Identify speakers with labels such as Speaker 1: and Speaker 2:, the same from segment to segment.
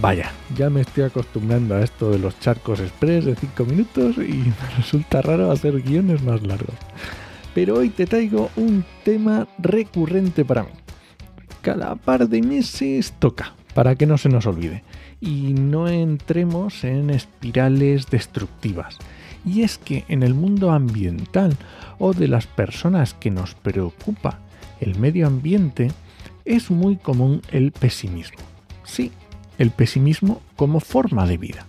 Speaker 1: Vaya, ya me estoy acostumbrando a esto de los charcos express de 5 minutos y me resulta raro hacer guiones más largos. Pero hoy te traigo un tema recurrente para mí. Cada par de meses toca, para que no se nos olvide, y no entremos en espirales destructivas. Y es que en el mundo ambiental o de las personas que nos preocupa el medio ambiente, es muy común el pesimismo. Sí, el pesimismo como forma de vida,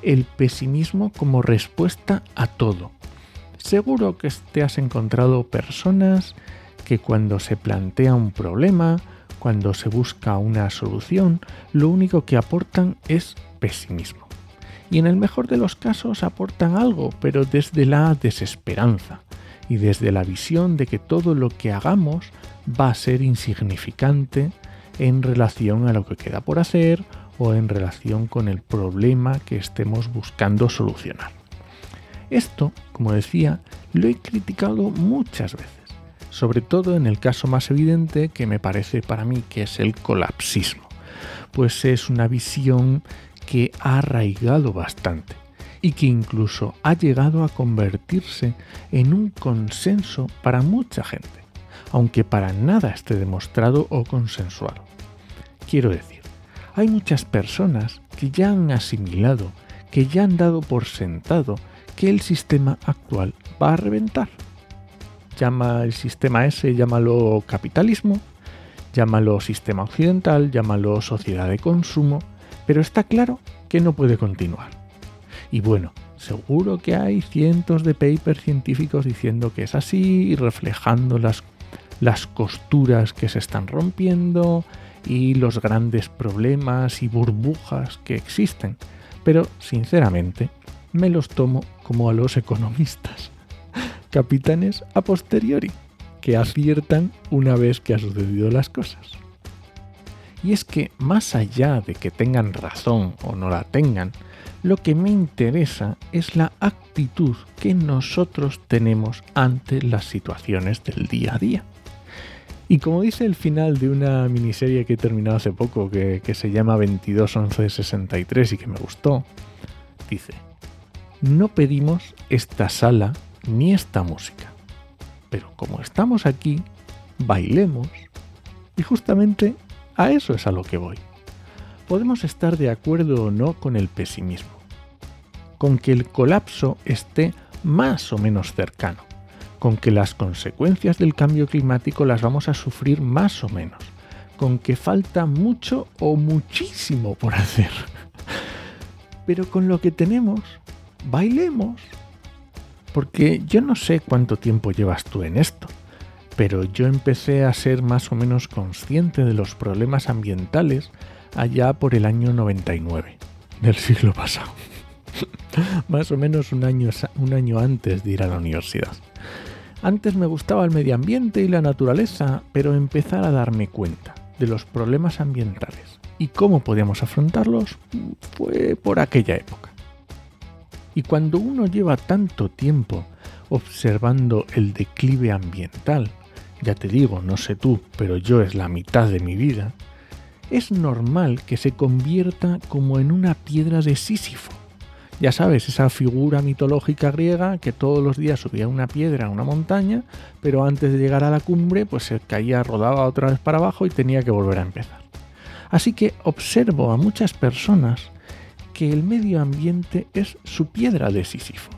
Speaker 1: el pesimismo como respuesta a todo. Seguro que te has encontrado personas que cuando se plantea un problema, cuando se busca una solución, lo único que aportan es pesimismo. Y en el mejor de los casos aportan algo, pero desde la desesperanza y desde la visión de que todo lo que hagamos va a ser insignificante en relación a lo que queda por hacer o en relación con el problema que estemos buscando solucionar. Esto, como decía, lo he criticado muchas veces, sobre todo en el caso más evidente que me parece para mí que es el colapsismo, pues es una visión que ha arraigado bastante y que incluso ha llegado a convertirse en un consenso para mucha gente, aunque para nada esté demostrado o consensuado. Quiero decir, hay muchas personas que ya han asimilado, que ya han dado por sentado que el sistema actual va a reventar. Llama el sistema ese, llámalo capitalismo, llámalo sistema occidental, llámalo sociedad de consumo, pero está claro que no puede continuar. Y bueno, seguro que hay cientos de papers científicos diciendo que es así y reflejando las, las costuras que se están rompiendo, y los grandes problemas y burbujas que existen, pero sinceramente me los tomo como a los economistas, capitanes a posteriori, que aciertan una vez que ha sucedido las cosas. Y es que más allá de que tengan razón o no la tengan, lo que me interesa es la actitud que nosotros tenemos ante las situaciones del día a día. Y como dice el final de una miniserie que he terminado hace poco, que, se llama 221163 y que me gustó, dice, no pedimos esta sala ni esta música, pero como estamos aquí, bailemos. Y justamente a eso es a lo que voy. Podemos estar de acuerdo o no con el pesimismo, con que el colapso esté más o menos cercano con que las consecuencias del cambio climático las vamos a sufrir más o menos, con que falta mucho o muchísimo por hacer. Pero con lo que tenemos, bailemos. Porque yo no sé cuánto tiempo llevas tú en esto, pero yo empecé a ser más o menos consciente de los problemas ambientales allá por el año 99 del siglo pasado. más o menos un año, un año antes de ir a la universidad. Antes me gustaba el medio ambiente y la naturaleza, pero empezar a darme cuenta de los problemas ambientales y cómo podíamos afrontarlos fue por aquella época. Y cuando uno lleva tanto tiempo observando el declive ambiental, ya te digo, no sé tú, pero yo es la mitad de mi vida, es normal que se convierta como en una piedra de Sísifo ya sabes, esa figura mitológica griega que todos los días subía una piedra a una montaña, pero antes de llegar a la cumbre, pues se caía, rodaba otra vez para abajo y tenía que volver a empezar. Así que observo a muchas personas que el medio ambiente es su piedra de Sísifo,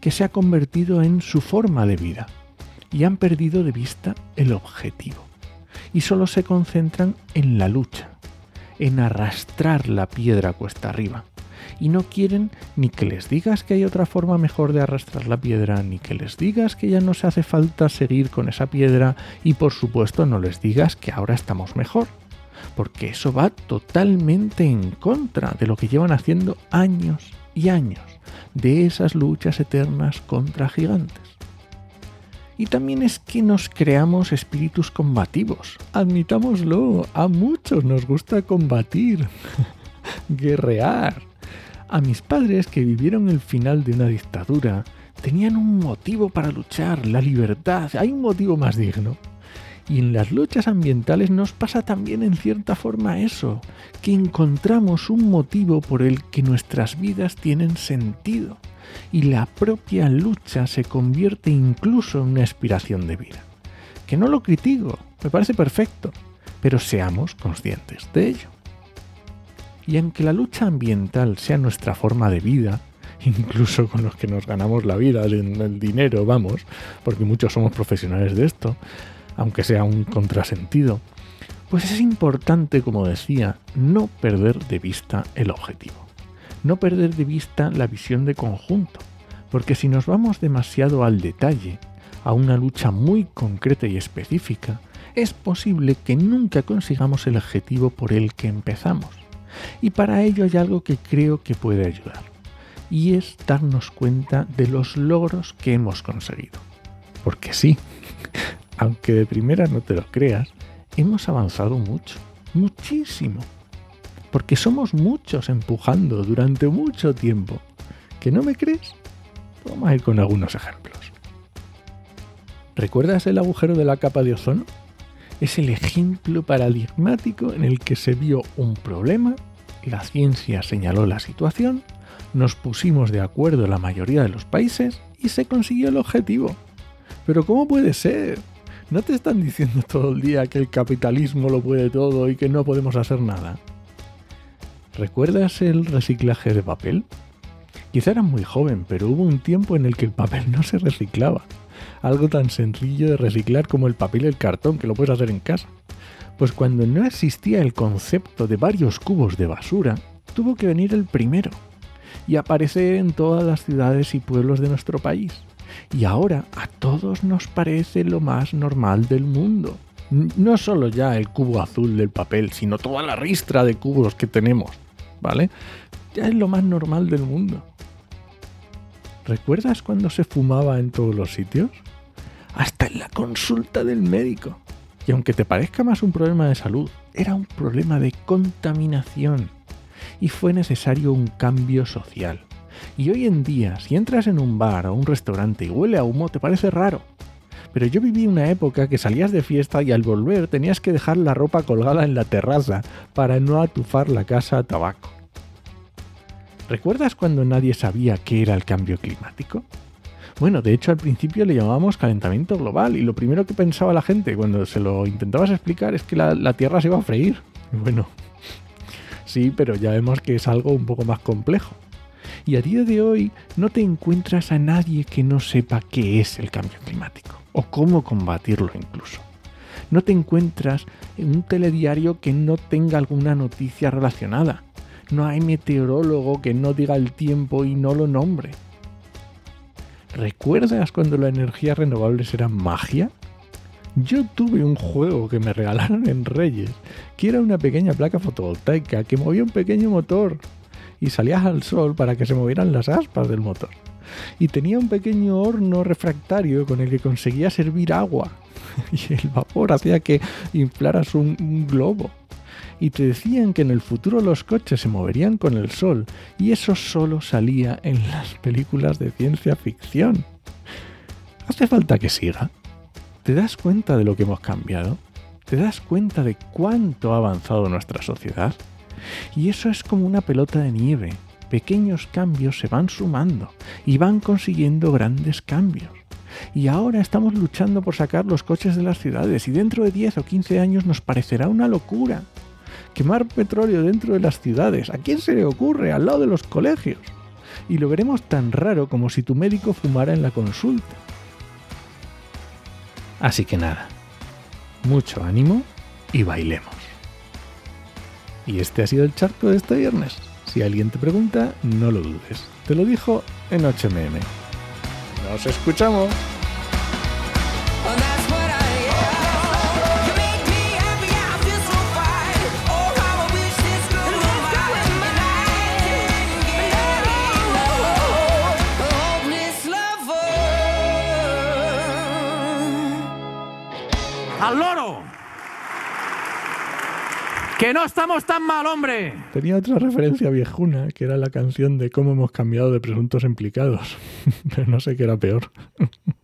Speaker 1: que se ha convertido en su forma de vida y han perdido de vista el objetivo y solo se concentran en la lucha, en arrastrar la piedra cuesta arriba y no quieren ni que les digas que hay otra forma mejor de arrastrar la piedra, ni que les digas que ya no se hace falta seguir con esa piedra y por supuesto no les digas que ahora estamos mejor. porque eso va totalmente en contra de lo que llevan haciendo años y años, de esas luchas eternas contra gigantes. Y también es que nos creamos espíritus combativos. Admitámoslo, a muchos nos gusta combatir, guerrear. A mis padres que vivieron el final de una dictadura, tenían un motivo para luchar, la libertad. Hay un motivo más digno. Y en las luchas ambientales nos pasa también en cierta forma eso, que encontramos un motivo por el que nuestras vidas tienen sentido y la propia lucha se convierte incluso en una aspiración de vida. Que no lo critico, me parece perfecto, pero seamos conscientes de ello. Y aunque la lucha ambiental sea nuestra forma de vida, incluso con los que nos ganamos la vida, el dinero, vamos, porque muchos somos profesionales de esto, aunque sea un contrasentido, pues es importante, como decía, no perder de vista el objetivo. No perder de vista la visión de conjunto, porque si nos vamos demasiado al detalle, a una lucha muy concreta y específica, es posible que nunca consigamos el objetivo por el que empezamos. Y para ello hay algo que creo que puede ayudar, y es darnos cuenta de los logros que hemos conseguido. Porque sí, aunque de primera no te lo creas, hemos avanzado mucho, muchísimo. Porque somos muchos empujando durante mucho tiempo. ¿Que no me crees? Vamos a ir con algunos ejemplos. ¿Recuerdas el agujero de la capa de ozono? Es el ejemplo paradigmático en el que se vio un problema, la ciencia señaló la situación, nos pusimos de acuerdo la mayoría de los países y se consiguió el objetivo. Pero ¿cómo puede ser? ¿No te están diciendo todo el día que el capitalismo lo puede todo y que no podemos hacer nada? ¿Recuerdas el reciclaje de papel? Quizá eras muy joven, pero hubo un tiempo en el que el papel no se reciclaba. Algo tan sencillo de reciclar como el papel y el cartón, que lo puedes hacer en casa. Pues cuando no existía el concepto de varios cubos de basura, tuvo que venir el primero y aparecer en todas las ciudades y pueblos de nuestro país y ahora a todos nos parece lo más normal del mundo. No solo ya el cubo azul del papel, sino toda la ristra de cubos que tenemos, ¿vale? Ya es lo más normal del mundo. ¿Recuerdas cuando se fumaba en todos los sitios? Hasta en la consulta del médico. Y aunque te parezca más un problema de salud, era un problema de contaminación. Y fue necesario un cambio social. Y hoy en día, si entras en un bar o un restaurante y huele a humo, te parece raro. Pero yo viví una época que salías de fiesta y al volver tenías que dejar la ropa colgada en la terraza para no atufar la casa a tabaco. ¿Recuerdas cuando nadie sabía qué era el cambio climático? Bueno, de hecho al principio le llamábamos calentamiento global y lo primero que pensaba la gente cuando se lo intentabas explicar es que la, la Tierra se iba a freír. Bueno, sí, pero ya vemos que es algo un poco más complejo. Y a día de hoy no te encuentras a nadie que no sepa qué es el cambio climático o cómo combatirlo incluso. No te encuentras en un telediario que no tenga alguna noticia relacionada. No hay meteorólogo que no diga el tiempo y no lo nombre. ¿Recuerdas cuando las energías renovables eran magia? Yo tuve un juego que me regalaron en Reyes, que era una pequeña placa fotovoltaica que movía un pequeño motor y salías al sol para que se movieran las aspas del motor. Y tenía un pequeño horno refractario con el que conseguía servir agua. Y el vapor hacía que inflaras un, un globo. Y te decían que en el futuro los coches se moverían con el sol. Y eso solo salía en las películas de ciencia ficción. ¿Hace falta que siga? ¿Te das cuenta de lo que hemos cambiado? ¿Te das cuenta de cuánto ha avanzado nuestra sociedad? Y eso es como una pelota de nieve. Pequeños cambios se van sumando y van consiguiendo grandes cambios. Y ahora estamos luchando por sacar los coches de las ciudades y dentro de 10 o 15 años nos parecerá una locura. Quemar petróleo dentro de las ciudades. ¿A quién se le ocurre? Al lado de los colegios. Y lo veremos tan raro como si tu médico fumara en la consulta. Así que nada. Mucho ánimo y bailemos. Y este ha sido el charco de este viernes. Si alguien te pregunta, no lo dudes. Te lo dijo en HMM. Nos escuchamos.
Speaker 2: ¡Al loro! ¡Que no estamos tan mal, hombre!
Speaker 1: Tenía otra referencia viejuna, que era la canción de cómo hemos cambiado de presuntos implicados. Pero no sé qué era peor.